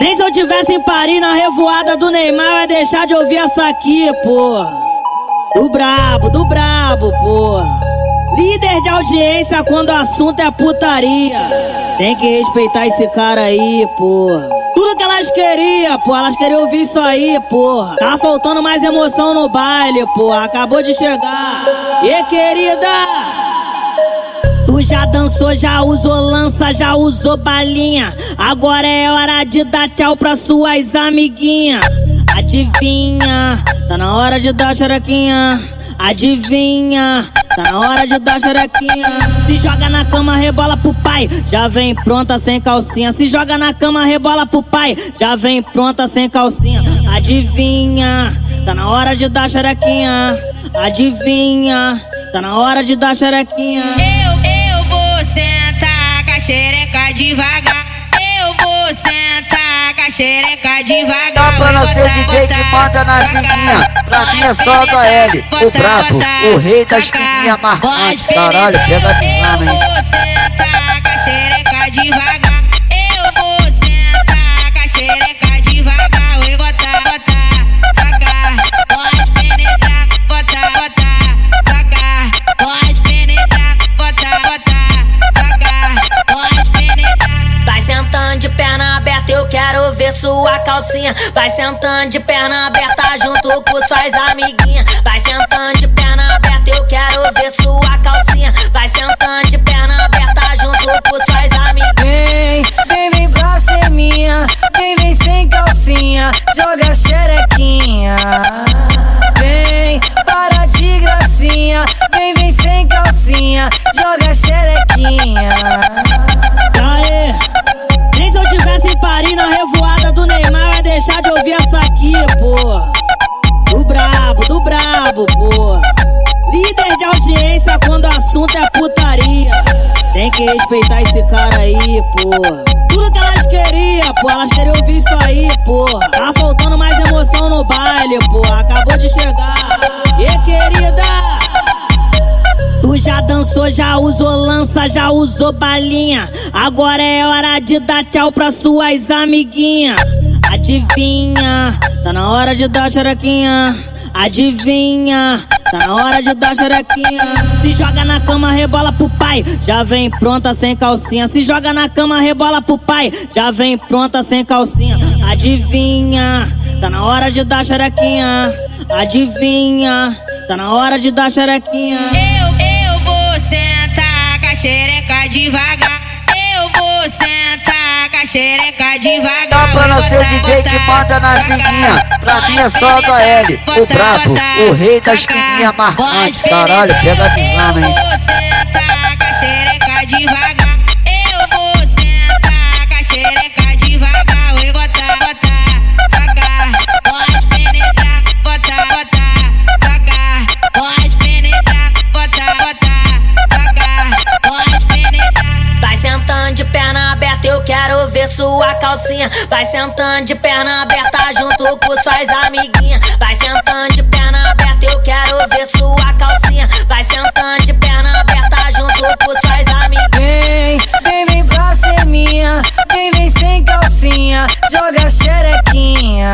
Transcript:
Nem se eu tivesse em Paris na revoada do Neymar, eu ia deixar de ouvir essa aqui, porra. Do brabo, do brabo, porra. Líder de audiência quando o assunto é putaria. Tem que respeitar esse cara aí, porra. Tudo que elas queriam, pô, elas queriam ouvir isso aí, porra. Tá faltando mais emoção no baile, porra. Acabou de chegar. E querida? Tu já dançou, já usou lança, já usou balinha. Agora é hora de dar tchau pra suas amiguinhas. Adivinha, tá na hora de dar xerequinha. Adivinha, tá na hora de dar xerequinha. Se joga na cama, rebola pro pai, já vem pronta sem calcinha. Se joga na cama, rebola pro pai, já vem pronta sem calcinha. Adivinha, tá na hora de dar xerequinha. Adivinha, tá na hora de dar xerequinha. Devagar. Eu vou sentar com a xereca devagar. Dá pra nascer DJ que manda na fininha. Pra mim é só botar, HL, o brabo, o rei das fininhas marcantes. Caralho, pega a visão, hein? Eu vou sentar com a xereca devagar. Ver sua calcinha. Vai sentando de perna aberta junto com suas amiguinhas. Vai sentando de perna aberta, eu quero ver sua calcinha. Vai sentando de perna aberta junto com suas amiguinhas. Vem, vem, vem pra ser minha. Vem, vem sem calcinha. Joga xerequinha. Vem, para de gracinha. Vem, vem sem calcinha. Joga xerequinha. Deixar de ouvir essa aqui, porra. Do brabo, do brabo, porra. Líder de audiência quando o assunto é putaria. Tem que respeitar esse cara aí, porra. Tudo que elas queriam, porra, elas queriam ouvir isso aí, porra. Tá faltando mais emoção no baile, porra. Acabou de chegar. E querida? Tu já dançou, já usou lança, já usou balinha. Agora é hora de dar tchau pra suas amiguinhas. Adivinha, tá na hora de dar xerequinha. Adivinha, tá na hora de dar xerequinha. Se joga na cama, rebola pro pai, já vem pronta sem calcinha. Se joga na cama, rebola pro pai, já vem pronta sem calcinha. Adivinha, tá na hora de dar xerequinha. Adivinha, tá na hora de dar xerequinha. Eu, eu vou sentar com a xereca devagar. Eu vou sentar com a xereca devagar. Pra nascer botar, DJ que manda na fininha. Pra mim é só HL, o brabo, o rei das fininhas marcantes. Caralho, pega a visão, hein? Vai sentando de perna aberta junto com suas amiguinhas. Vai sentando de perna aberta, eu quero ver sua calcinha. Vai sentando de perna aberta junto com suas amiguinhas. Vem, vem, vem pra ser minha. Vem, vem sem calcinha. Joga xerequinha.